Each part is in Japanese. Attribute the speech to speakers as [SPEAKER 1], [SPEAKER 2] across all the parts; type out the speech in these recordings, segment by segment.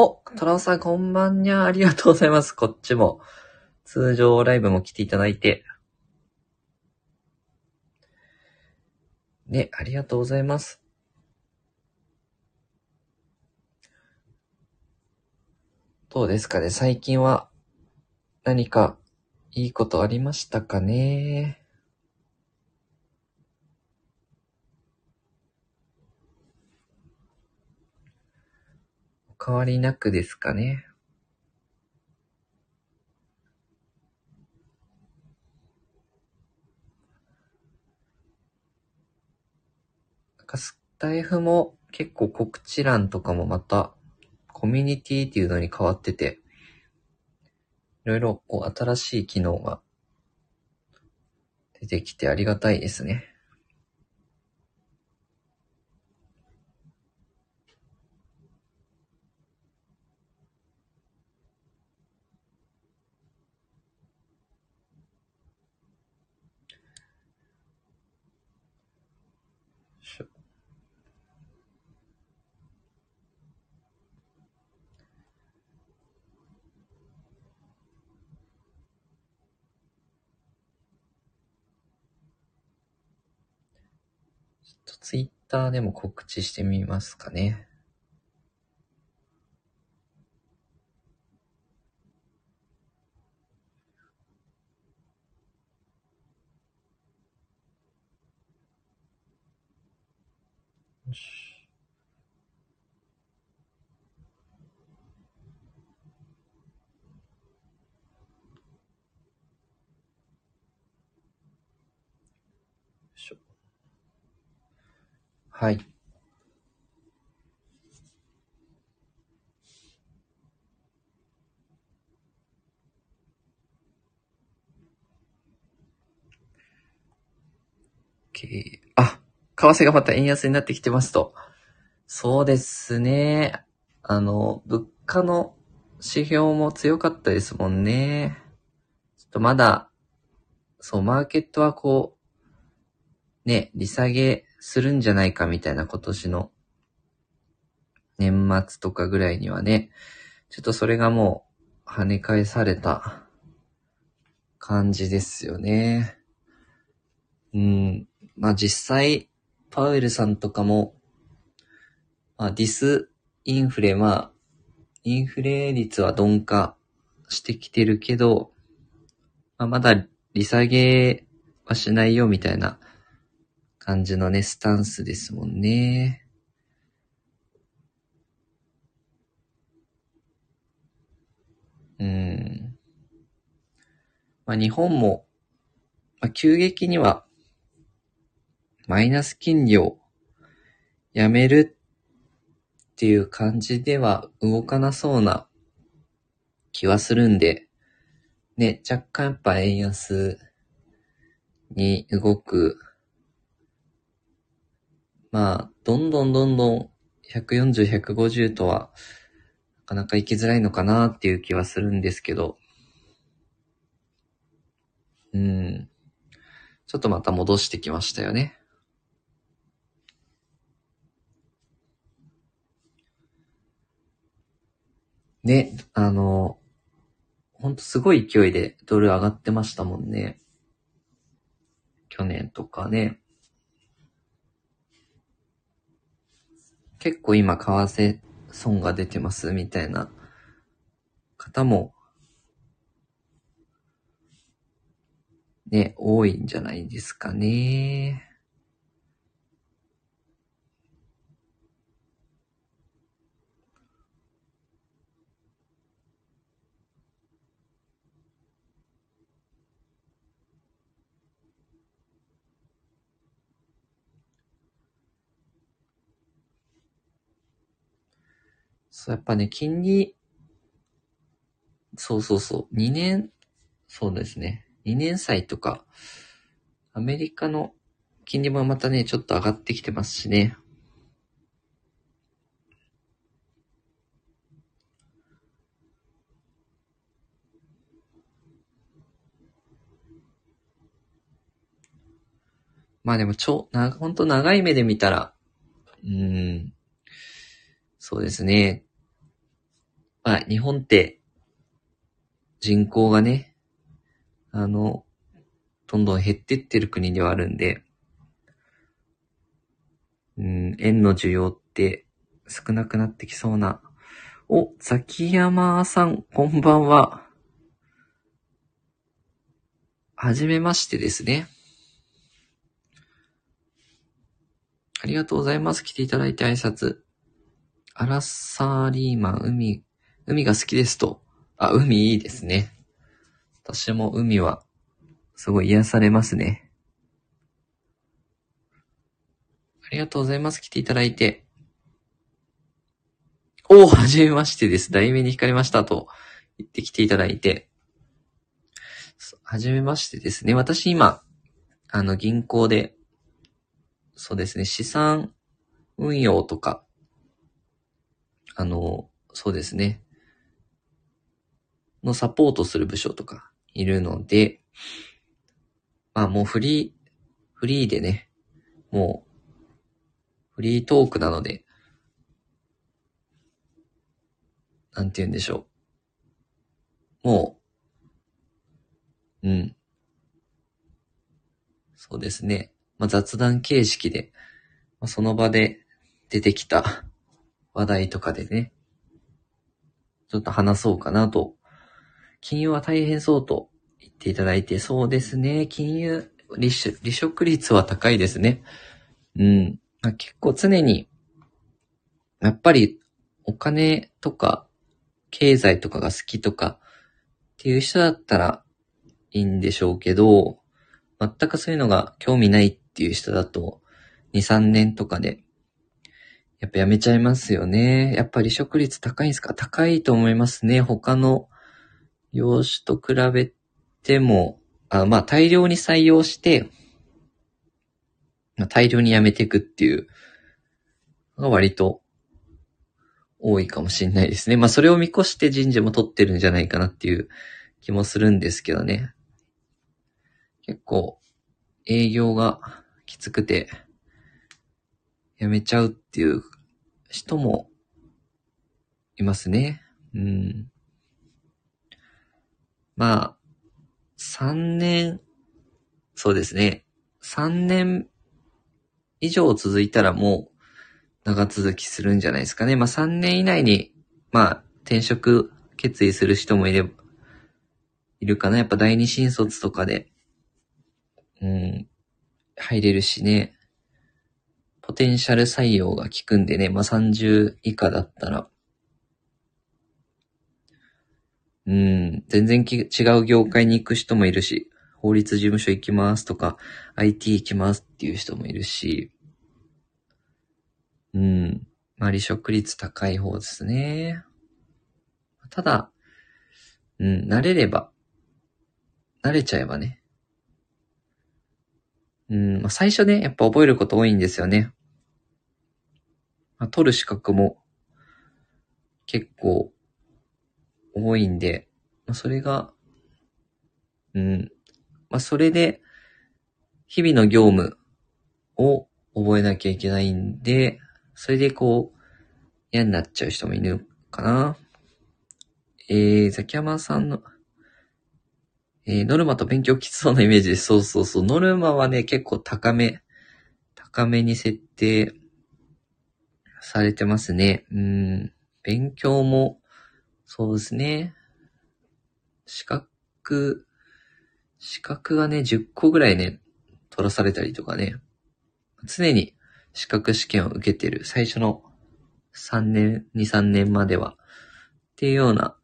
[SPEAKER 1] お、トラオさんこんばんにゃ、ありがとうございます。こっちも。通常ライブも来ていただいて。ね、ありがとうございます。どうですかね最近は何かいいことありましたかね変わりなくですかねなんかスタイフも結構告知欄とかもまたコミュニティっていうのに変わってて、いろいろこう新しい機能が出てきてありがたいですね。しょちょっとツイッターでも告知してみますかね。よしよいしょはい。OK あ、為替がまた円安になってきてますと。そうですね。あの、物価の指標も強かったですもんね。ちょっとまだ、そう、マーケットはこう、ね、利下げするんじゃないかみたいな今年の年末とかぐらいにはね、ちょっとそれがもう跳ね返された感じですよね。うん。まあ実際、パウエルさんとかも、まあディスインフレ、まあ、インフレ率は鈍化してきてるけど、まあ、まだ利下げはしないよみたいな感じのね、スタンスですもんね。うん。まあ日本も、まあ急激にはマイナス金利をやめるっていう感じでは動かなそうな気はするんで、ね、若干やっぱ円安に動く。まあ、どんどんどんどん140、150とはなかなか行きづらいのかなっていう気はするんですけど、うん。ちょっとまた戻してきましたよね。ね、あの、ほんとすごい勢いでドル上がってましたもんね。去年とかね。結構今為替損が出てますみたいな方もね、多いんじゃないですかね。そう、やっぱね、金利、そうそうそう、2年、そうですね、2年債とか、アメリカの金利もまたね、ちょっと上がってきてますしね。まあでも、ちょ、な、ほんと長い目で見たら、うん、そうですね。まあ、日本って人口がね、あの、どんどん減ってってる国ではあるんで、うん、円の需要って少なくなってきそうな。お、ザキヤマさん、こんばんは。はじめましてですね。ありがとうございます。来ていただいて挨拶。アラサーリーマン、海、海が好きですと。あ、海いいですね。私も海は、すごい癒されますね。ありがとうございます。来ていただいて。おー、はじめましてです。題名に惹かれましたと言ってきていただいて。はじめましてですね。私今、あの、銀行で、そうですね、資産運用とか、あの、そうですね、のサポートする部署とかいるので、まあもうフリー、フリーでね、もう、フリートークなので、なんて言うんでしょう。もう、うん。そうですね。まあ、雑談形式で、まあ、その場で出てきた話題とかでね、ちょっと話そうかなと。金融は大変そうと言っていただいて、そうですね。金融、離職率は高いですね。うん。まあ、結構常に、やっぱりお金とか経済とかが好きとかっていう人だったらいいんでしょうけど、全くそういうのが興味ないっていう人だと、2、3年とかで、やっぱやめちゃいますよね。やっぱ離職率高いんですか？高いと思いますね。他の業種と比べても、あまあ大量に採用して、まあ、大量に辞めていくっていうのが割と多いかもしれないですね。まあそれを見越して人事も取ってるんじゃないかなっていう気もするんですけどね。結構営業がきつくて辞めちゃうっていう人もいますね。うん。まあ、3年、そうですね。3年以上続いたらもう長続きするんじゃないですかね。まあ3年以内に、まあ転職決意する人もいればいるかな。やっぱ第二新卒とかで、うん、入れるしね。ポテンシャル採用が効くんでね。まあ30以下だったら、うん、全然違う業界に行く人もいるし、法律事務所行きますとか、IT 行きますっていう人もいるし、うん。まあ、離職率高い方ですね。ただ、うん、慣れれば、慣れちゃえばね。うん、まあ、最初ね、やっぱ覚えること多いんですよね。まあ、取る資格も結構多いんで、まあ、それが、うん、まあ、それで、日々の業務を覚えなきゃいけないんで、それでこう、嫌になっちゃう人もいるかな。えー、ザキヤマさんの、えー、ノルマと勉強きつそうなイメージです。そうそうそう。ノルマはね、結構高め、高めに設定されてますね。うん。勉強も、そうですね。資格、資格がね、10個ぐらいね、取らされたりとかね。常に資格試験を受けてる最初の3年、2、3年までは、っていうような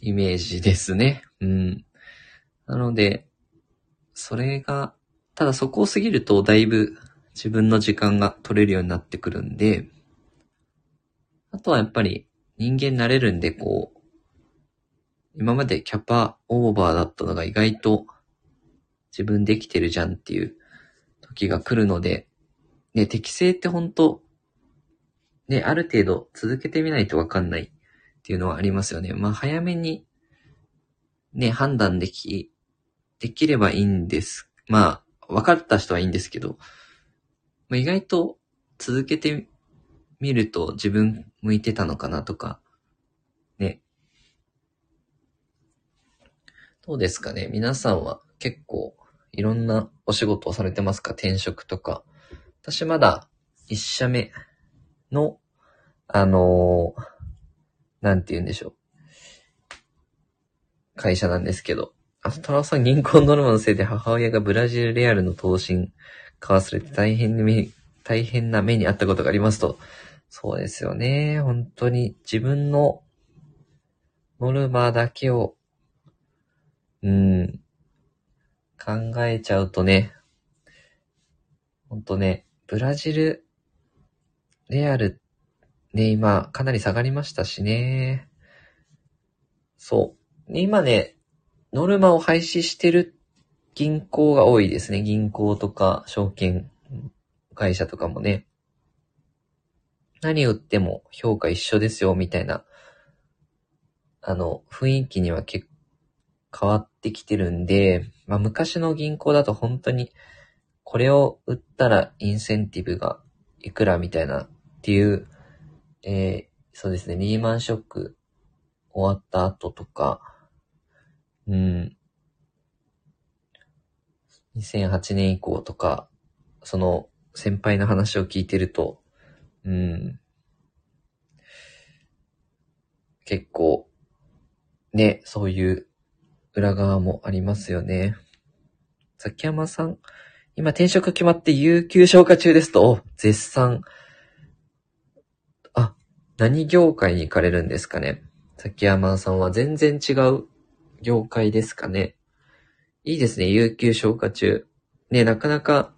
[SPEAKER 1] イメージですね。うん。なので、それが、ただそこを過ぎるとだいぶ自分の時間が取れるようになってくるんで、あとはやっぱり人間慣れるんで、こう、今までキャパオーバーだったのが意外と自分できてるじゃんっていう時が来るので、ね、適正って本当ね、ある程度続けてみないとわかんないっていうのはありますよね。まあ早めに、ね、判断でき、できればいいんです。まあ、分かった人はいいんですけど、まあ、意外と続けて見ると自分向いてたのかなとか、ね。どうですかね皆さんは結構いろんなお仕事をされてますか？転職とか。私まだ一社目の、あのー、なんて言うんでしょう。会社なんですけど。あ、太郎さん銀行ノルマのせいで母親がブラジルレアルの投資買わされて大変に大変な目にあったことがありますと、そうですよね。本当に自分のノルマだけを、うん、考えちゃうとね、ほんとね、ブラジル、レアル、ね、今、かなり下がりましたしね。そう。で今ね、ノルマを廃止してる銀行が多いですね。銀行とか、証券会社とかもね。何売っても評価一緒ですよ、みたいな、あの、雰囲気には結構変わってきてるんで、まあ昔の銀行だと本当に、これを売ったらインセンティブがいくらみたいなっていう、えーそうですね、リーマンショック終わった後とか、うん。2008年以降とか、その先輩の話を聞いてると、うん。結構、ね、そういう裏側もありますよね。崎山さん、今転職決まって有給消化中ですと、絶賛。あ、何業界に行かれるんですかね。崎山さんは全然違う業界ですかね。いいですね、有給消化中。ね、なかなか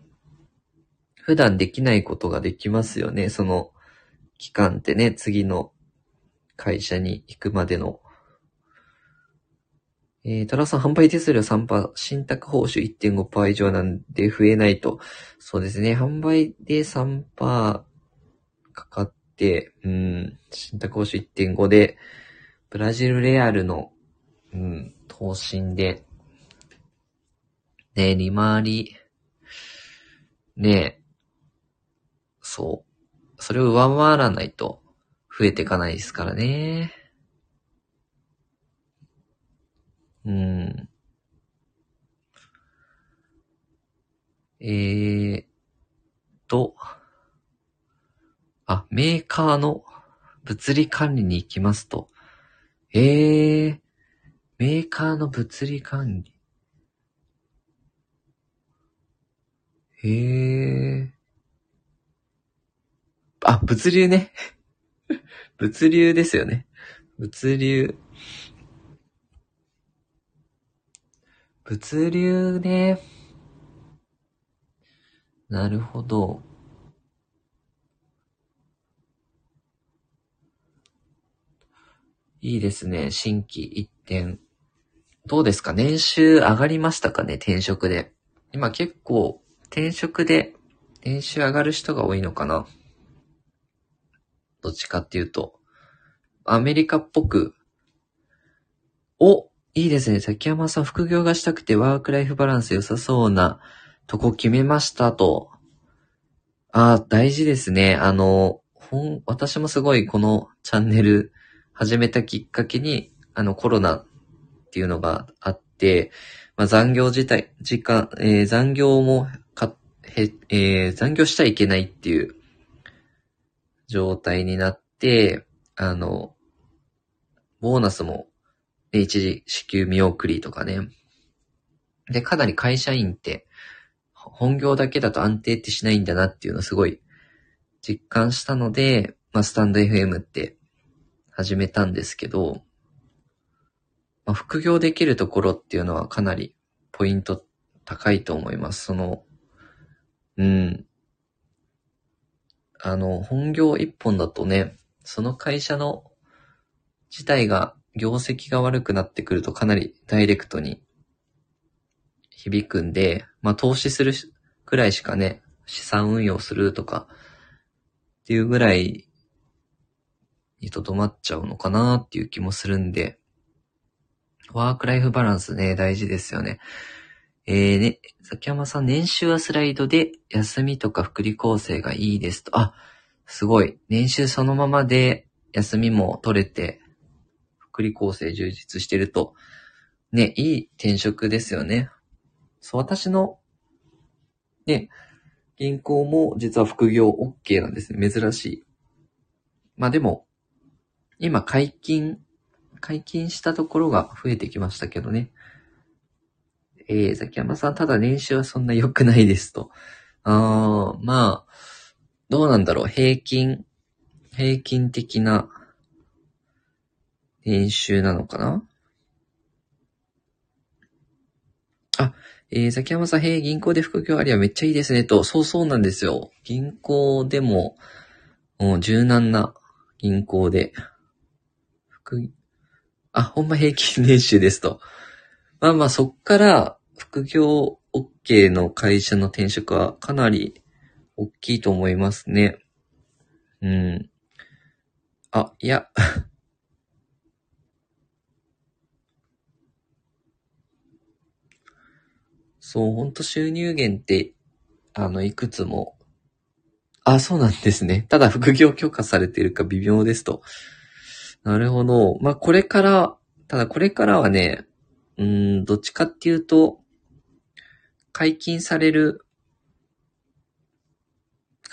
[SPEAKER 1] 普段できないことができますよね。その期間ってね、次の会社に行くまでの。えー、トラさん、販売手数料3%、信託報酬1.5%以上なんで増えないと。そうですね、販売で3%かかって、うん、信託報酬1.5で、ブラジルレアルの、うん、投信で、ね、利回り、ね、そう。それを上回らないと増えていかないですからね。うん。えーと、あ、メーカーの物理管理に行きますと。えー、メーカーの物理管理。へー。あ、物流ね。物流ですよね。物流。物流ね。なるほど。いいですね。新規一点。どうですか？年収上がりましたかね？転職で。今結構転職で年収上がる人が多いのかな？どっちかっていうと。アメリカっぽく。お、いいですね。崎山さん、副業がしたくてワークライフバランス良さそうなとこ決めましたと。ああ、大事ですね。あの、ほん、私もすごいこのチャンネル始めたきっかけに、あのコロナっていうのがあって、まあ、残業自体、時間、えー残業もか、へ、えー残業しちゃいけないっていう状態になって、あの、ボーナスも、一時支給見送りとかね。で、かなり会社員って、本業だけだと安定ってしないんだなっていうのをすごい実感したので、まあ、スタンド FM って始めたんですけど、まあ、副業できるところっていうのはかなりポイント高いと思います。その、うん。あの、本業一本だとね、その会社の自体が業績が悪くなってくるとかなりダイレクトに響くんで、まあ投資するくらいしかね、資産運用するとかっていうぐらいにとどまっちゃうのかなっていう気もするんで、ワークライフバランスね、大事ですよね。えー、ね、崎山さん、年収はスライドで、休みとか福利厚生がいいですと。あ、すごい。年収そのままで、休みも取れて、福利厚生充実してると。ね、いい転職ですよね。そう、私の、ね、銀行も実は副業 OK なんですね。珍しい。まあでも、今解禁、解禁したところが増えてきましたけどね。えー、ザキヤマさん、ただ年収はそんな良くないですと。あー、まあ、どうなんだろう。平均、平均的な年収なのかな？あ、えー、ザキヤマさん、へえ、銀行で副業ありはめっちゃいいですねと。そうそうなんですよ。銀行でも、もう柔軟な銀行で、副、あ、ほんま平均年収ですと。まあまあ、そっから副業 OK の会社の転職はかなり大きいと思いますね。うん。あ、いや。そう、ほんと収入源って、あの、いくつも。あ、そうなんですね。ただ副業許可されてるか微妙ですと。なるほど。まあ、これから、ただこれからはね、うん、どっちかっていうと、解禁される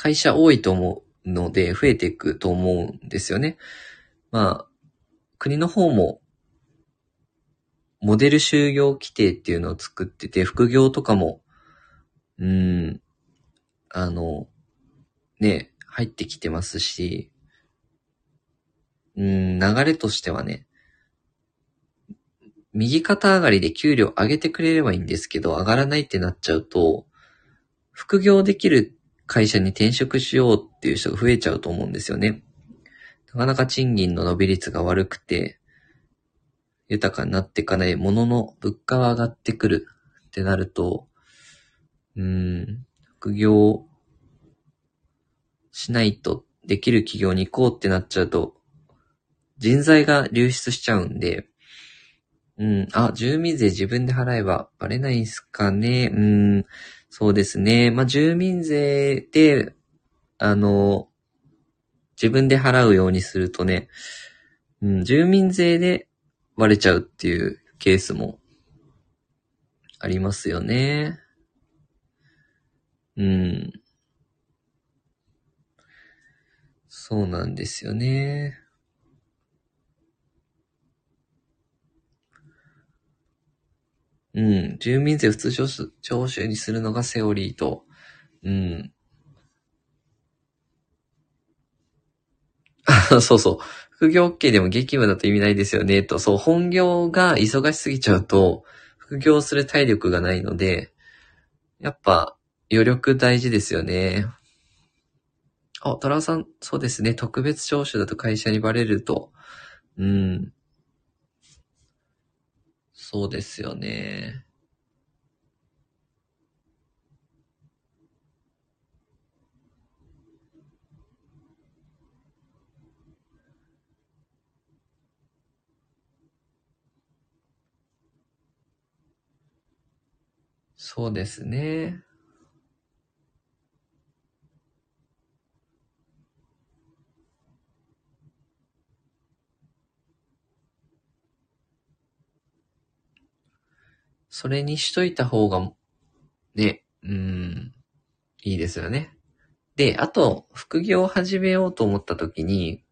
[SPEAKER 1] 会社多いと思うので、増えていくと思うんですよね。まあ、国の方も、モデル就業規定っていうのを作ってて、副業とかも、うん、あの、ね、入ってきてますし、うん、流れとしてはね、右肩上がりで給料上げてくれればいいんですけど、上がらないってなっちゃうと、副業できる会社に転職しようっていう人が増えちゃうと思うんですよね。なかなか賃金の伸び率が悪くて、豊かになっていかないものの物価は上がってくるってなると、うん、副業しないとできる企業に行こうってなっちゃうと、人材が流出しちゃうんで、うん。あ、住民税自分で払えばバレないんすかね。うん。そうですね。まあ、住民税で、あの、自分で払うようにするとね、うん、住民税で割れちゃうっていうケースもありますよね。うん。そうなんですよね。うん。住民税普通徴収にするのがセオリーと、うん。そうそう。副業 OK でも激務だと意味ないですよね、と。そう、本業が忙しすぎちゃうと、副業する体力がないので、やっぱ、余力大事ですよね。あ、トラさん、そうですね。特別徴収だと会社にバレると。うん。そうですよね。そうですね。それにしといた方が、ね、うーん、いいですよね。で、あと、副業を始めようと思った時に、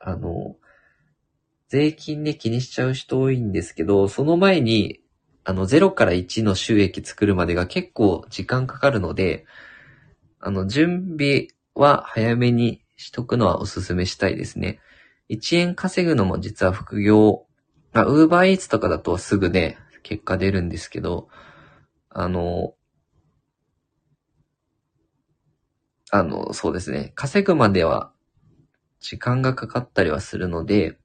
[SPEAKER 1] あの、税金で気にしちゃう人多いんですけど、その前に、あの、0から1の収益作るまでが結構時間かかるので、あの、準備は早めにしとくのはお勧めしたいですね。1円稼ぐのも実は副業、あ、ウーバーイーツとかだとすぐね、結果出るんですけど、あの、あの、そうですね。稼ぐまでは時間がかかったりはするので、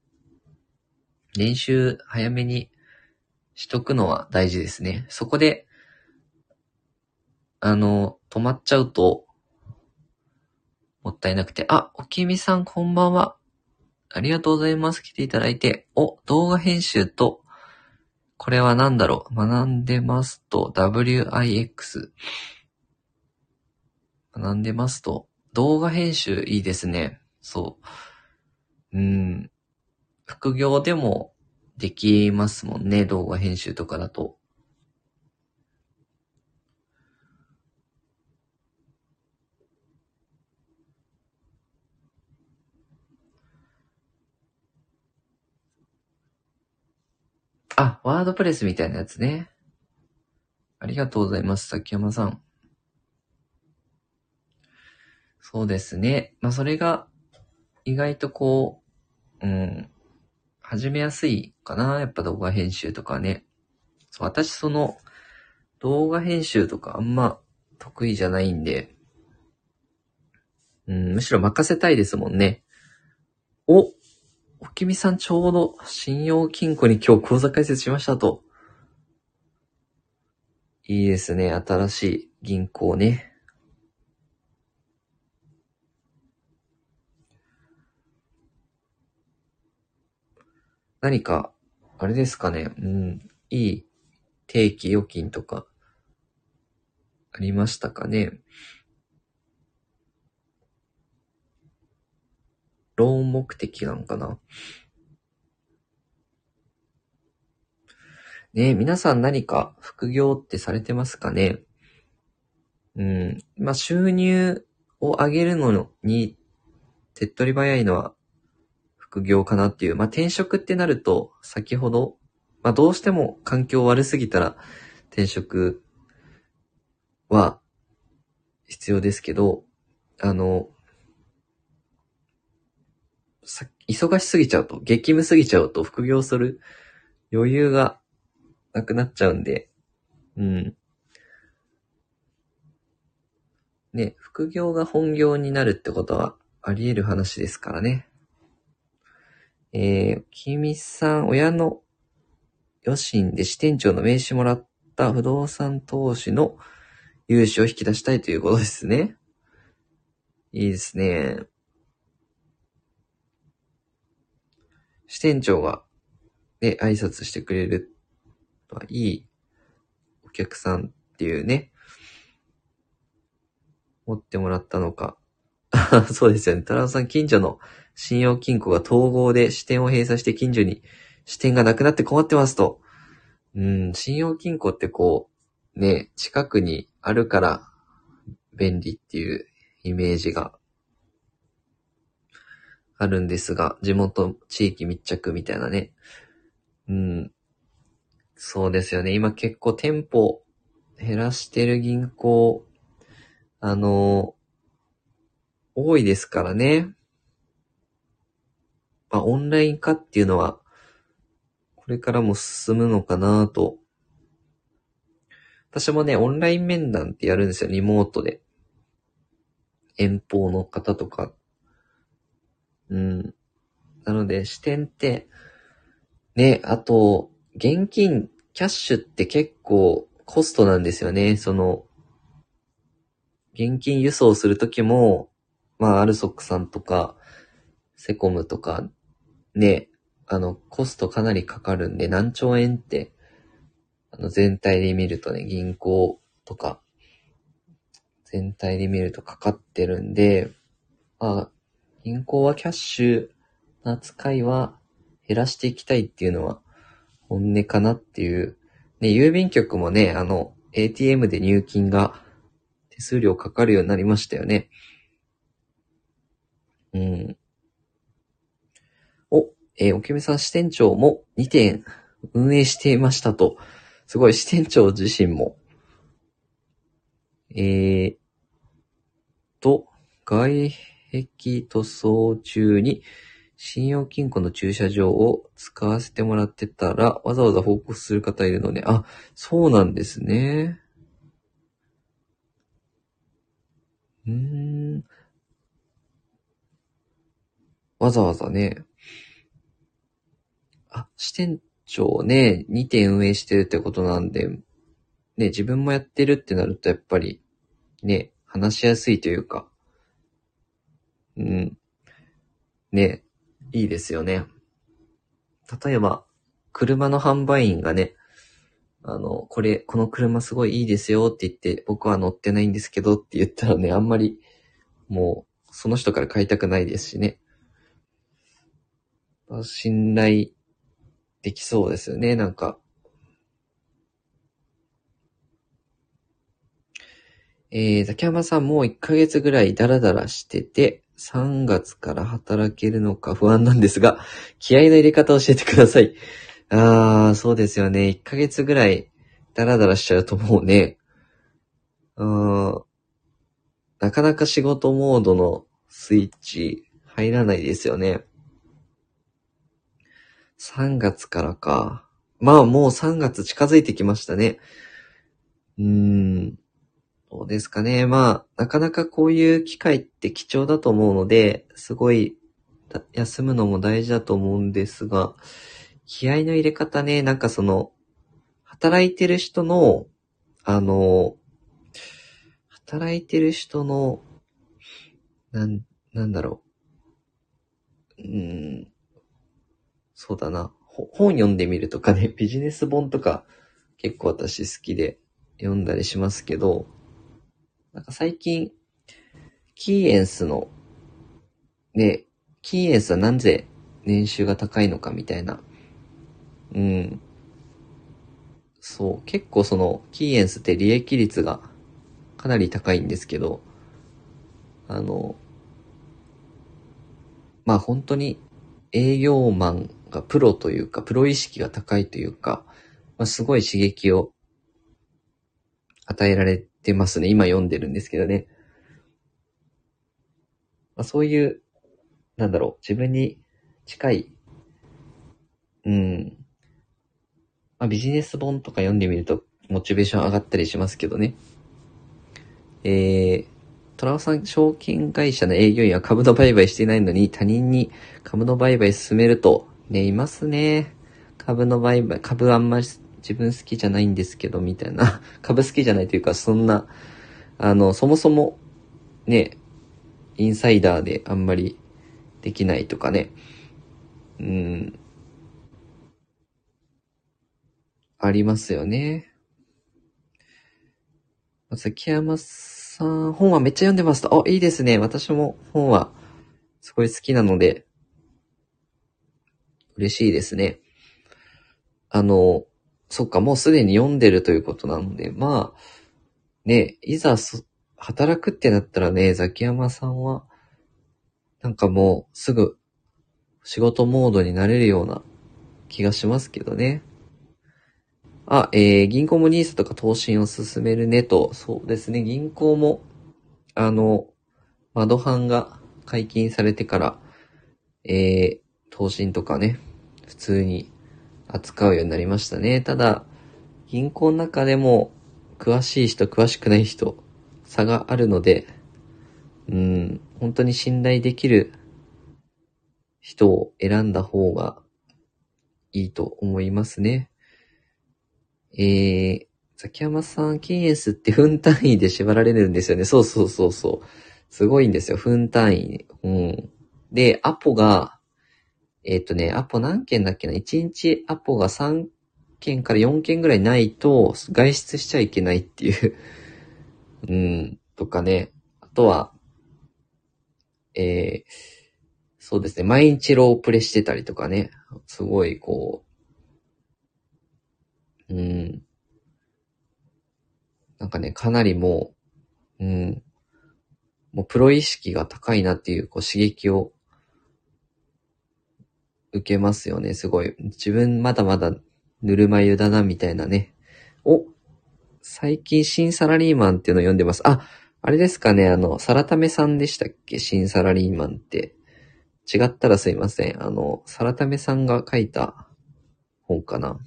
[SPEAKER 1] 練習早めにしとくのは大事ですね。そこで、あの、止まっちゃうと、もったいなくて、あ、おきみさんこんばんは。ありがとうございます。来ていただいて。お、動画編集とこれは何だろう？学んでますと、WIX。学んでますと、動画編集いいですね。そう。うん。副業でもできますもんね、動画編集とかだと。あ、ワードプレスみたいなやつね。ありがとうございます、崎山さん。そうですね。まあ、それが、意外とこう、うん、始めやすいかな。やっぱ動画編集とかね。そう、私その、動画編集とかあんま得意じゃないんで、うん、むしろ任せたいですもんね。お、おきみさんちょうど信用金庫に今日口座開設しましたと。いいですね。新しい銀行ね。何か、あれですかね。うん。いい定期預金とか、ありましたかね。ローン目的なのかな？ね皆さん何か副業ってされてますかね？うん。まあ、収入を上げるのに手っ取り早いのは副業かなっていう。まあ、転職ってなると、先ほど、まあ、どうしても環境悪すぎたら転職は必要ですけど、あの、さ忙しすぎちゃうと、激務すぎちゃうと副業する余裕がなくなっちゃうんで、うん。ね、副業が本業になるってことはあり得る話ですからね。えー、君さん、親の余震で支店長の名刺もらった不動産投資の融資を引き出したいということですね。いいですね。支店長が、ね、挨拶してくれるとは、いいお客さんっていうね、持ってもらったのか。そうですよね。タラさん、近所の信用金庫が統合で支店を閉鎖して近所に支店がなくなって困ってますと。うん、信用金庫ってこう、ね、近くにあるから便利っていうイメージがあるんですが、地元地域密着みたいなね。うん。そうですよね。今結構店舗減らしてる銀行、あの、多いですからね。まあ、オンライン化っていうのは、これからも進むのかなと。私もね、オンライン面談ってやるんですよ、リモートで。遠方の方とか。うん。なので、視点って、ね、あと、現金、キャッシュって結構コストなんですよね。その、現金輸送するときも、まあ、アルソックさんとか、セコムとかね、あの、コストかなりかかるんで、何兆円って、あの、全体で見るとね、銀行とか、全体で見るとかかってるんで、まあ、銀行はキャッシュの扱いは減らしていきたいっていうのは本音かなっていう。ね、郵便局もね、あの、ATM で入金が手数料かかるようになりましたよね。うん。おえー、おきめさん支店長も2店運営していましたと。すごい、支店長自身も。えー、と、外壁塗装中に信用金庫の駐車場を使わせてもらってたら、わざわざ報告する方いるので、あ、そうなんですね。うーん。わざわざね。あ、支店長ね、2店運営してるってことなんで、ね、自分もやってるってなるとやっぱり、ね、話しやすいというか、うん、ね、いいですよね。例えば、車の販売員がね、あの、これ、この車すごいいいですよって言って、僕は乗ってないんですけどって言ったらね、あんまり、もう、その人から買いたくないですしね。信頼できそうですよね、なんか。えー、ザキヤマさんもう1ヶ月ぐらいダラダラしてて、3月から働けるのか不安なんですが、気合の入れ方を教えてください。あー、そうですよね。1ヶ月ぐらいダラダラしちゃうともうね、うーん、なかなか仕事モードのスイッチ入らないですよね。3月からか。まあもう3月近づいてきましたね。うーん。どうですかね。まあ、なかなかこういう機会って貴重だと思うので、すごい休むのも大事だと思うんですが、気合の入れ方ね、なんかその、働いてる人の、あの、働いてる人の、なん、なんだろう。うん。そうだな。本読んでみるとかね、ビジネス本とか結構私好きで読んだりしますけど、なんか最近、キーエンスの、ね、キーエンスはなぜ年収が高いのかみたいな。うん。そう、結構その、キーエンスって利益率がかなり高いんですけど、あの、まあ本当に営業マンがプロというか、プロ意識が高いというか、まあ、すごい刺激を与えられてますね。今読んでるんですけどね。まあ、そういう、なんだろう、自分に近い、うん、まあ、ビジネス本とか読んでみると、モチベーション上がったりしますけどね。えー、トラオさん、証券会社の営業員は株の売買していないのに他人に株の売買進めると、ね、いますね。株の売買、株あんまり自分好きじゃないんですけど、みたいな。株好きじゃないというか、そんな、あの、そもそも、ね、インサイダーであんまりできないとかね。うん。ありますよね。崎山さん、本はめっちゃ読んでますと。あ、いいですね。私も本はすごい好きなので、嬉しいですね。あの、そっか、もうすでに読んでるということなので、まあ、ね、いざそ働くってなったらね、ザキヤマさんは、なんかもうすぐ仕事モードになれるような気がしますけどね。あ、えー、銀行もニースとか投資を進めるねと、そうですね、銀行も、あの、窓版が解禁されてから、えー、投資とかね、普通に扱うようになりましたね。ただ、銀行の中でも、詳しい人、詳しくない人、差があるので、うん、本当に信頼できる人を選んだ方がいいと思いますね。えー、ザキヤマさん、キーエンスって分単位で縛られるんですよね。そうそうそうそう。すごいんですよ。分単位。うん。で、アポが、えっ、ー、とね、アポ何件だっけな ?1 日アポが3件から4件ぐらいないと、外出しちゃいけないっていう うん、とかね。あとは、えー、そうですね、毎日ロープレしてたりとかね。すごい、こう、うん。なんかね、かなりもう、うん。もうプロ意識が高いなっていう、こう刺激を受けますよね、すごい。自分まだまだぬるま湯だな、みたいなね。お最近新サラリーマンっていうのを読んでます。あ、あれですかね、あの、サラタメさんでしたっけ？新サラリーマンって。違ったらすいません。あの、サラタメさんが書いた本かな。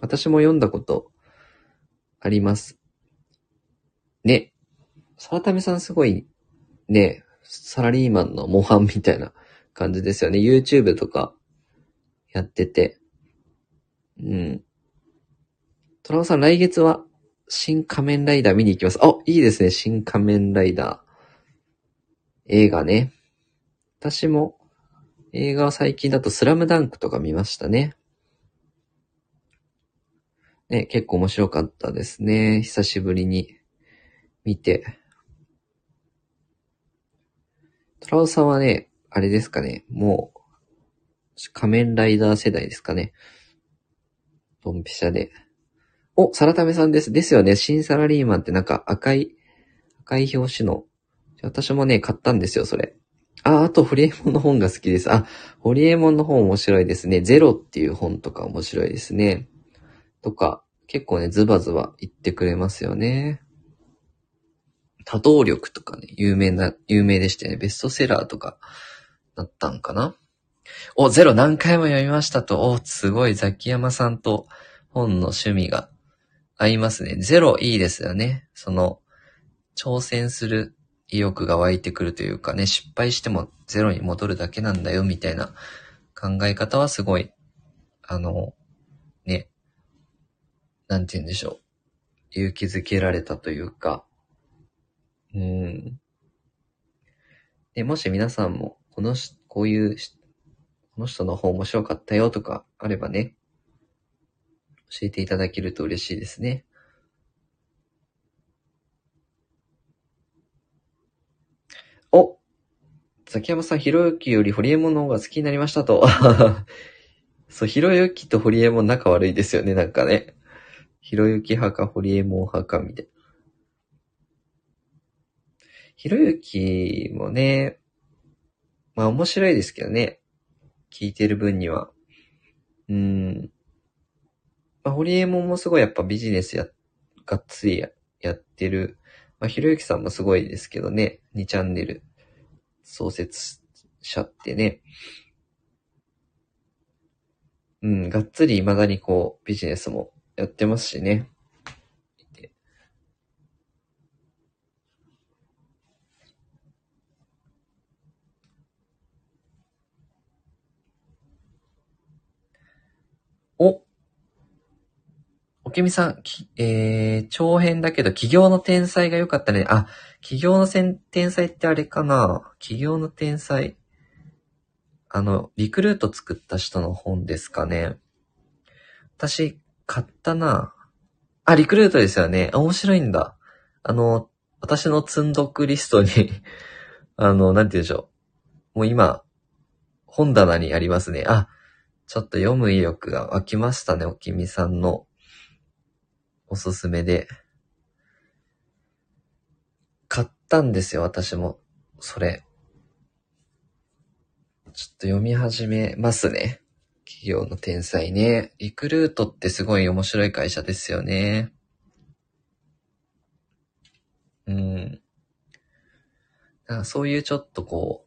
[SPEAKER 1] 私も読んだことあります。ね。サラタメさんすごい、ね、サラリーマンの模範みたいな感じですよね。YouTube とかやってて。うん。トラオさん来月は新仮面ライダー見に行きます。あ、いいですね。新仮面ライダー。映画ね。私も映画は最近だとスラムダンクとか見ましたね。ね、結構面白かったですね。久しぶりに見て。トラウさんはね、あれですかね、もう、仮面ライダー世代ですかね。ドンピシャで。お、サラタメさんです。ですよね。新サラリーマンってなんか赤い、赤い表紙の。私もね、買ったんですよ、それ。あ、あと、ホリエモンの本が好きです。あ、ホリエモンの本面白いですね。ゼロっていう本とか面白いですね。とか、結構ね、ズバズバ言ってくれますよね。多動力とかね、有名な、有名でしたよね。ベストセラーとか、なったんかなお、ゼロ何回も読みましたと。お、すごい、ザキヤマさんと本の趣味が合いますね。ゼロいいですよね。その、挑戦する意欲が湧いてくるというかね、失敗してもゼロに戻るだけなんだよ、みたいな考え方はすごい、あの、ね、なんて言うんでしょう。勇気づけられたというか、うん。で、もし皆さんも、このし、こういうこの人の本面白かったよとかあればね、教えていただけると嬉しいですね。お崎山さん、ひろゆきよりホリエモンの方が好きになりましたと。そう、ひろゆきとホリエモン仲悪いですよね、なんかね。ひろゆき派かホリエモン派かみたいな。ひろゆきもね、まあ面白いですけどね。聞いてる分には。うん。まあ、ホリエモンもすごいやっぱビジネスや、がっつりややってる。まあ、ひろゆきさんもすごいですけどね。2チャンネル創設者ってね。うん、がっつり未だにこう、ビジネスもやってますしね。お、おけみさん、きえー、長編だけど、企業の天才が良かったね。あ、企業のせん天才ってあれかな企業の天才。あの、リクルート作った人の本ですかね。私、買ったな。あ、リクルートですよね。面白いんだ。あの、私の積んどくリストに あの、なんて言うんでしょう。もう今、本棚にありますね。あ、ちょっと読む意欲が湧きましたね、おきみさんのおすすめで。買ったんですよ、私も。それ。ちょっと読み始めますね。企業の天才ね。リクルートってすごい面白い会社ですよね。うん。そういうちょっとこ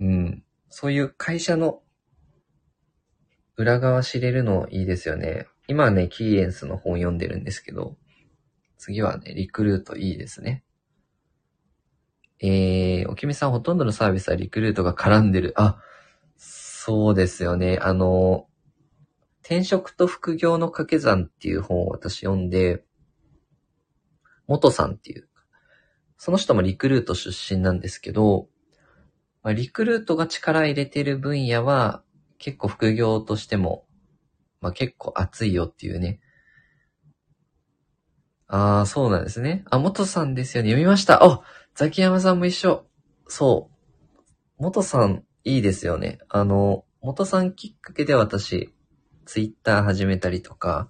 [SPEAKER 1] う、うん。そういう会社の裏側知れるのいいですよね。今はね、キーエンスの本読んでるんですけど、次はね、リクルートいいですね。えー、おきみさんほとんどのサービスはリクルートが絡んでる。あ、そうですよね。あの、転職と副業の掛け算っていう本を私読んで、元さんっていう、その人もリクルート出身なんですけど、ま、リクルートが力入れてる分野は、結構副業としても、まあ結構熱いよっていうね。ああ、そうなんですね。あ、元さんですよね。読みました。あ、ザキヤマさんも一緒。そう。元さん、いいですよね。あの、元さんきっかけで私、ツイッター始めたりとか、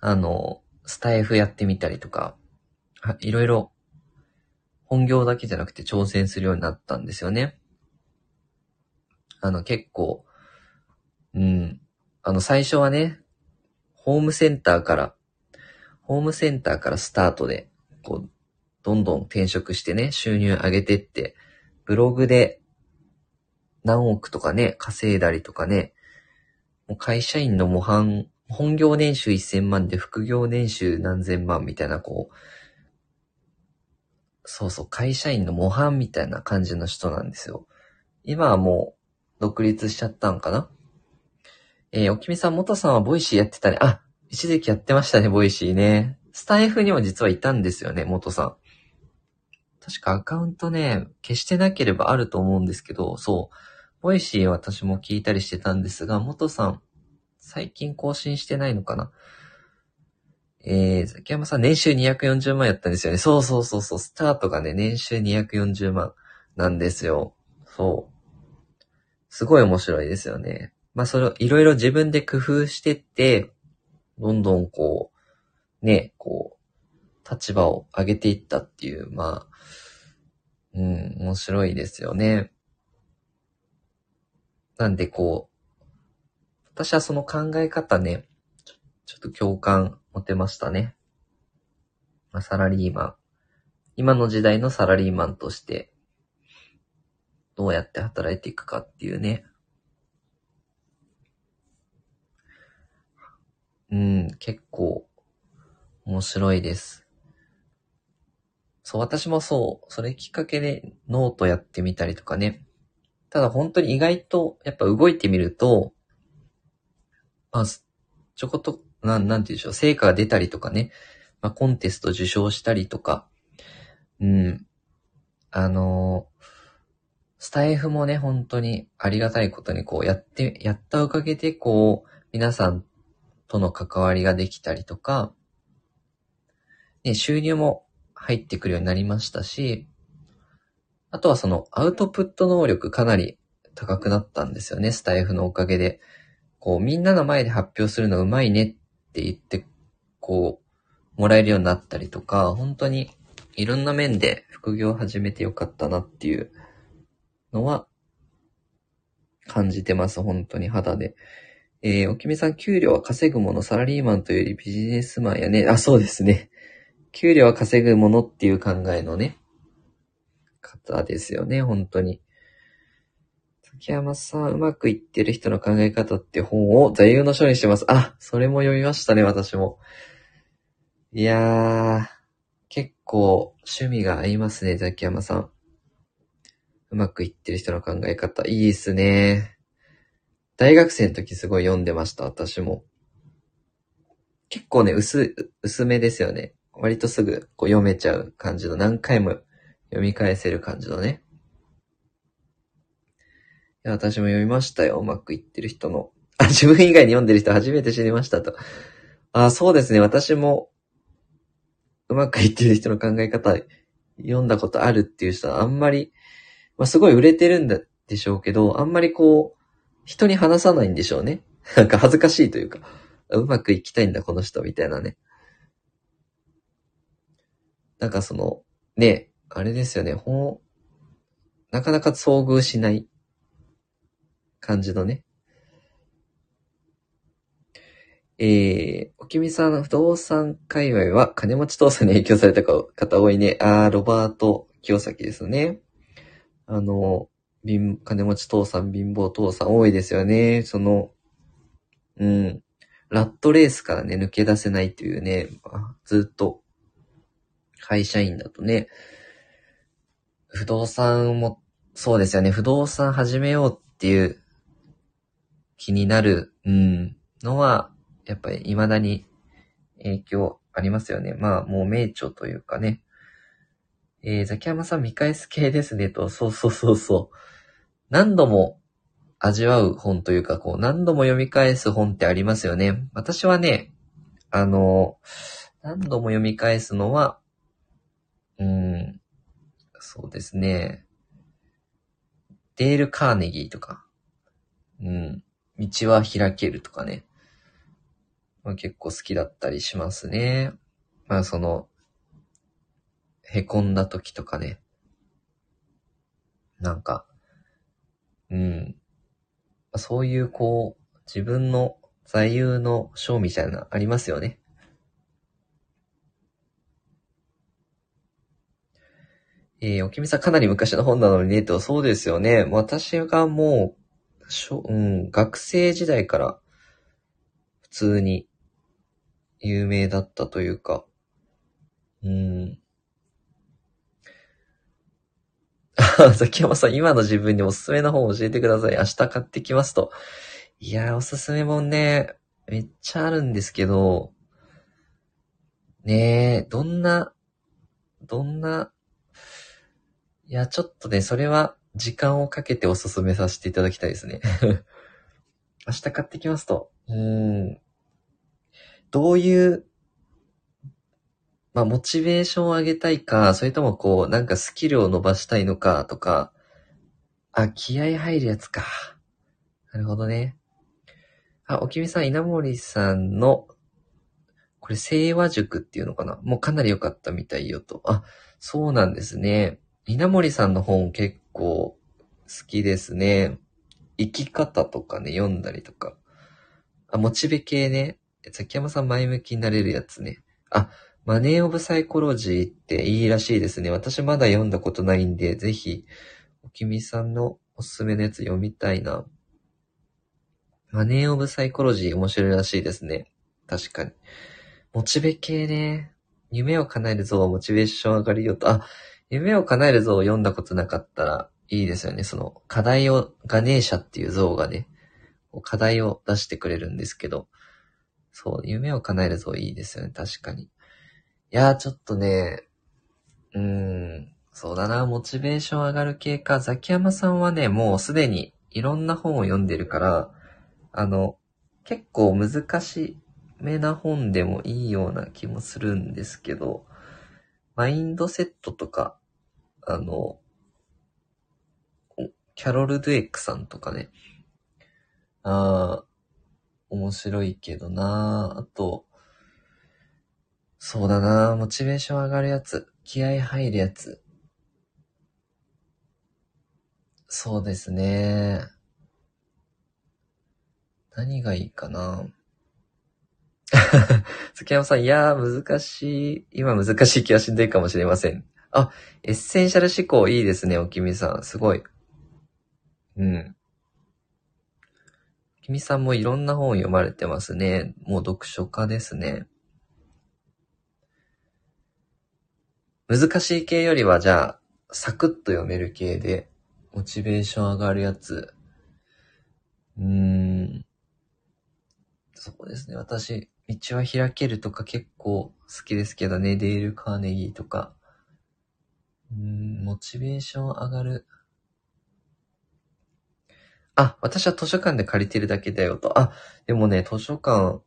[SPEAKER 1] あの、スタイフやってみたりとか、いろいろ、本業だけじゃなくて挑戦するようになったんですよね。あの、結構、うん。あの、最初はね、ホームセンターから、ホームセンターからスタートで、こう、どんどん転職してね、収入上げてって、ブログで何億とかね、稼いだりとかね、もう会社員の模範、本業年収1000万で副業年収何千万みたいな、こう、そうそう、会社員の模範みたいな感じの人なんですよ。今はもう独立しちゃったんかな？えー、おきみさん、元さんはボイシーやってたね。あ、一時期やってましたね、ボイシーね。スタイフにも実はいたんですよね、元さん。確かアカウントね、消してなければあると思うんですけど、そう。ボイシー私も聞いたりしてたんですが、元さん、最近更新してないのかなえー、ザキヤマさん、年収240万やったんですよね。そうそうそうそう、スタートがね、年収240万なんですよ。そう。すごい面白いですよね。まあ、それをいろいろ自分で工夫してって、どんどんこう、ね、こう、立場を上げていったっていう、まあ、うん、面白いですよね。なんでこう、私はその考え方ね、ちょちょっと共感持てましたね。まあ、サラリーマン。今の時代のサラリーマンとして、どうやって働いていくかっていうね。うん、結構面白いです。そう、私もそう、それきっかけでノートやってみたりとかね。ただ本当に意外と、やっぱ動いてみると、まあ、ちょこっと、なん、なんて言うでしょう、成果が出たりとかね。まあ、コンテスト受賞したりとか、うん。あの、スタイフもね、本当にありがたいことにこうやって、やったおかげでこう、皆さんとの関わりができたりとか、ね、収入も入ってくるようになりましたし、あとはそのアウトプット能力かなり高くなったんですよね、スタイフのおかげで。こう、みんなの前で発表するのうまいねって言って、こう、もらえるようになったりとか、本当にいろんな面で副業を始めてよかったなっていうのは感じてます、本当に肌で。えー、おきみさん、給料は稼ぐもの、サラリーマンというよりビジネスマンやね。あ、そうですね。給料は稼ぐものっていう考えのね、方ですよね、本当に。崎山さん、うまくいってる人の考え方って本を座右の書にしてます。あ、それも読みましたね、私も。いやー、結構趣味が合いますね、ザキヤマさん。うまくいってる人の考え方、いいですね。大学生の時すごい読んでました、私も。結構ね、薄、薄めですよね。割とすぐこう読めちゃう感じの、何回も読み返せる感じのね。いや、私も読みましたよ。うまくいってる人の。あ、自分以外に読んでる人初めて知りましたと。あ、そうですね。私も、うまくいってる人の考え方、読んだことあるっていう人はあんまり、まあ、すごい売れてるんでしょうけど、あんまりこう、人に話さないんでしょうね。なんか恥ずかしいというか、うまくいきたいんだ、この人、みたいなね。なんかその、ね、あれですよね、ほん、なかなか遭遇しない感じのね。えー、おきみさん、不動産界隈は金持ち父さんに影響された方多いね。あー、ロバート清崎ですね。あの、貧、金持ち父さん、貧乏父さん多いですよね。その、うん。ラットレースからね、抜け出せないというね、ずっと、会社員だとね、不動産も、そうですよね、不動産始めようっていう気になる、うん、のは、やっぱり未だに影響ありますよね。まあ、もう名著というかね。えー、ザキヤマさん見返す系ですねと、そうそうそうそう。何度も味わう本というか、こう、何度も読み返す本ってありますよね。私はね、あの、何度も読み返すのは、うん、そうですね。デール・カーネギーとか、うん、道は開けるとかね。まあ、結構好きだったりしますね。まあその、凹んだ時とかね。なんか、うん。そういうこう、自分の座右の章みたいなありますよね。えー、おきみさんかなり昔の本なのにね、と、そうですよね。私がもう、しょうん、学生時代から普通に有名だったというか、うん。ザキヤマさん、今の自分におすすめの本教えてください。明日買ってきますと。いやー、おすすめ本ね、めっちゃあるんですけど、ねえ、どんな、どんな、いや、ちょっとね、それは時間をかけておすすめさせていただきたいですね。明日買ってきますと。うん。どういうまあ、モチベーションを上げたいか、それともこう、なんかスキルを伸ばしたいのかとか、あ、気合入るやつか。なるほどね。あ、おきみさん、稲森さんのこれ、清和塾っていうのかな？もうかなり良かったみたいよと。あ、そうなんですね。稲森さんの本結構好きですね。生き方とかね、読んだりとか。あ、モチベ系ね。崎山さん前向きになれるやつね。あ、マネーオブサイコロジーっていいらしいですね。私まだ読んだことないんで、ぜひ、おきみさんのおすすめのやつ読みたいな。マネーオブサイコロジー面白いらしいですね。確かに。モチベ系ね。夢を叶える像はモチベーション上がるよと。あ、夢を叶える像を読んだことなかったらいいですよね。その課題を、ガネーシャっていう像がね、課題を出してくれるんですけど、そう、夢を叶える像いいですよね。確かに。いやー、ちょっとね、うーん、そうだな、モチベーション上がる系か。ザキヤマさんはね、もうすでにいろんな本を読んでるから、あの、結構難しめな本でもいいような気もするんですけど、マインドセットとか、あの、キャロル・ドゥエックさんとかね、ああ、面白いけどなあと、そうだなモチベーション上がるやつ、気合入るやつ。そうですね。何がいいかな 月山さん、いやー、難しい。今難しい気はしんどいかもしれません。あ、エッセンシャル思考いいですね、おきみさん。すごい。うん。おきみさんもいろんな本読まれてますね。もう読書家ですね。難しい系よりは、じゃあ、サクッと読める系で、モチベーション上がるやつ。うーん。そうですね。私、道は開けるとか結構好きですけどね。デール・カーネギーとか。うーん、モチベーション上がる。あ、私は図書館で借りてるだけだよと。あ、でもね、図書館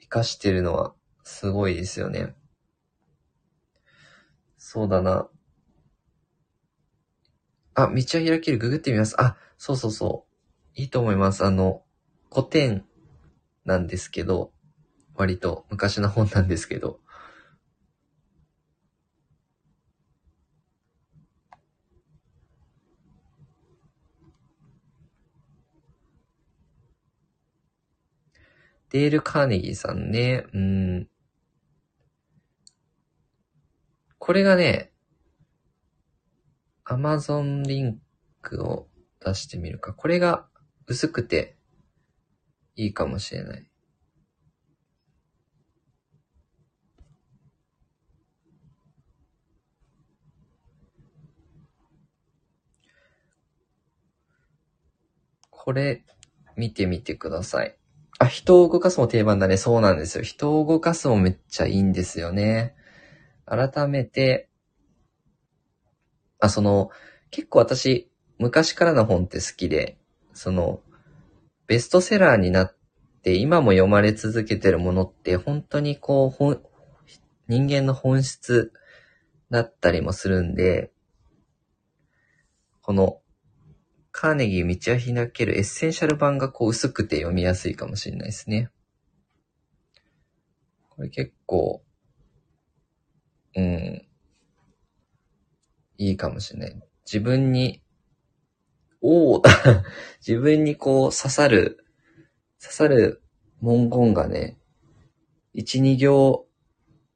[SPEAKER 1] 活かしてるのはすごいですよね。そうだな。あ、道は開ける、ググってみます。あ、そうそうそう。いいと思います。あの、古典なんですけど、割と昔の本なんですけど、デール・カーネギーさんね、うん。これがね、アマゾンリンクを出してみるか。これが薄くていいかもしれない。これ、見てみてください。あ、人を動かすも定番だね。そうなんですよ。人を動かすもめっちゃいいんですよね。改めて、あ、その、結構私、昔からの本って好きで、その、ベストセラーになって今も読まれ続けてるものって本当にこう、人間の本質だったりもするんで、このカーネギー道は開けるエッセンシャル版がこう薄くて読みやすいかもしれないですね。これ結構、うん、いいかもしれない。自分に、おお 自分にこう刺さる、刺さる文言がね、一、二行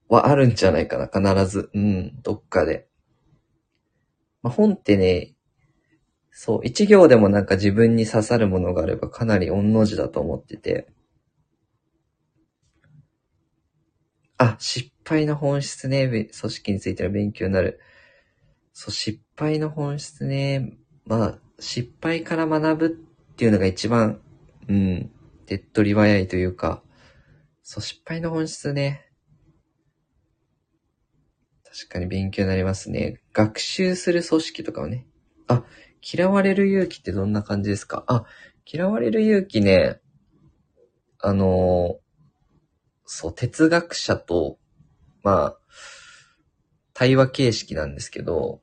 [SPEAKER 1] はあるんじゃないかな、必ず。うん、どっかで。まあ、本ってね、そう、一行でもなんか自分に刺さるものがあればかなり御の字だと思ってて。あ、失敗の本質ね。組織についての勉強になる。そう、失敗の本質ね。まあ、失敗から学ぶっていうのが一番、うん、手っ取り早いというか、そう、失敗の本質ね。確かに勉強になりますね。学習する組織とかをね。あ、嫌われる勇気ってどんな感じですか？あ、嫌われる勇気ね、あのそう、哲学者と、まあ、対話形式なんですけど、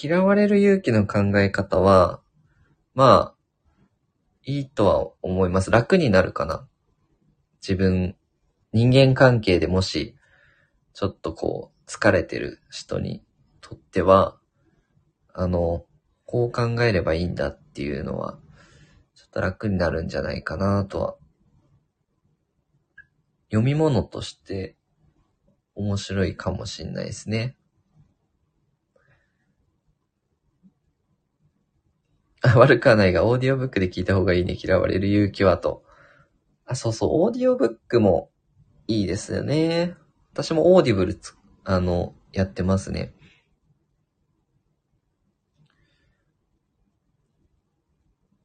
[SPEAKER 1] 嫌われる勇気の考え方は、まあ、いいとは思います。楽になるかな。自分人間関係でもし、ちょっとこう、疲れてる人にとっては、あの、こう考えればいいんだっていうのは、ちょっと楽になるんじゃないかなとは。読み物として面白いかもしんないですね。悪くはないが、オーディオブックで聞いた方がいいね。嫌われる勇気はと。あ、そうそう、オーディオブックもいいですよね。私も Audible つ、あの、やってますね。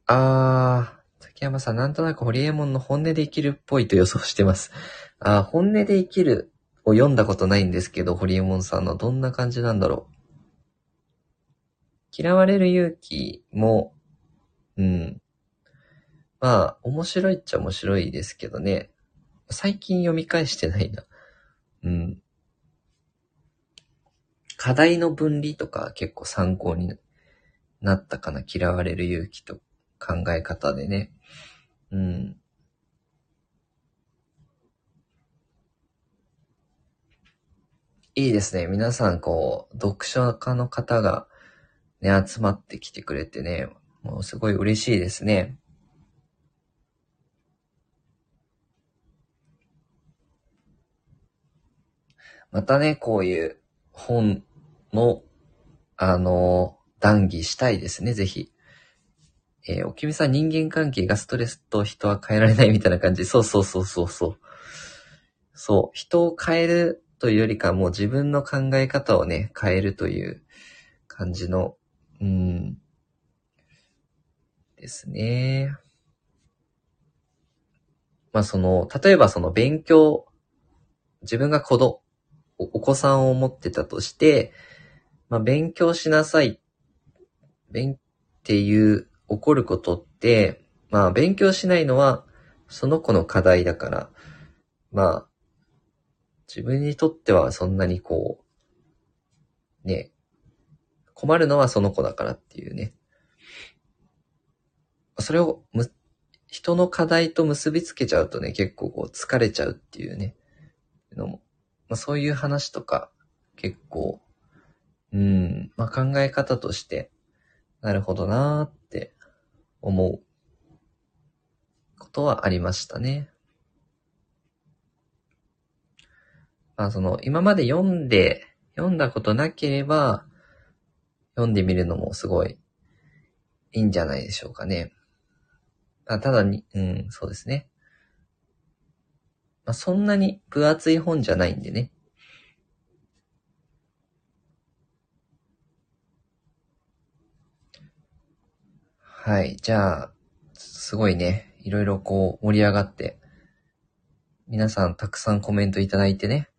[SPEAKER 1] あー、崎山さん、なんとなくホリエモンの本音で生きるっぽいと予想してます。あ、本音で生きるを読んだことないんですけど、ホリエモンさんのどんな感じなんだろう。嫌われる勇気も、うん。まあ、面白いっちゃ面白いですけどね。最近読み返してないな。うん。課題の分離とか結構参考になったかな。嫌われる勇気と考え方でね。うん。いいですね。皆さん、こう、読書家の方がね、集まってきてくれてね、もうすごい嬉しいですね。またね、こういう本の、あの、談義したいですね、ぜひ。えー、おきみさん人間関係がストレスと人は変えられないみたいな感じ。そうそうそうそうそう。そう。人を変えるというよりかもう自分の考え方をね、変えるという感じの、うん、ですね。まあその、例えばその勉強、自分が子供、お子さんを持ってたとして、まあ勉強しなさい、勉っていう起こることって、まあ勉強しないのはその子の課題だから、まあ自分にとってはそんなにこう、ね、困るのはその子だからっていうね。それをむ、人の課題と結びつけちゃうとね、結構こう疲れちゃうっていうね、のも、まあ、そういう話とか結構、うん、まあ、考え方として、なるほどなーって思うことはありましたね。まあその、今まで読んで、読んだことなければ、読んでみるのもすごいいいんじゃないでしょうかね。あただに、うん、そうですね。まあ、そんなに分厚い本じゃないんでね。はい。じゃあ、すごいね、いろいろこう盛り上がって、皆さんたくさんコメントいただいてね。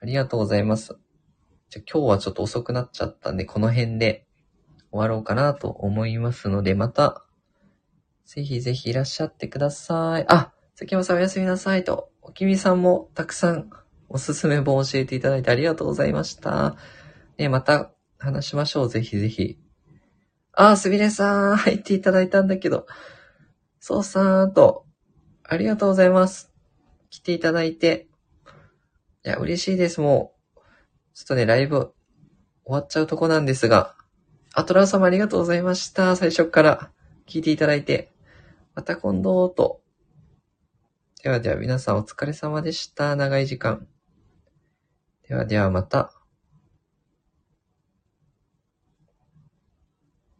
[SPEAKER 1] ありがとうございます。じゃ今日はちょっと遅くなっちゃったんで、この辺で終わろうかなと思いますので、また、ぜひぜひいらっしゃってください。あ、関山さんおやすみなさいと、おきみさんもたくさんおすすめ本教えていただいてありがとうございました。ね、また話しましょう。ぜひぜひ。あ、すみれさん、入っていただいたんだけど、そうさーと、ありがとうございます。来ていただいて。いや、嬉しいです、もう。ちょっとね、ライブ終わっちゃうとこなんですが、あ、トラウ様ありがとうございました。最初から聞いていただいて。また今度とではでは皆さんお疲れ様でした。長い時間。ではではまた。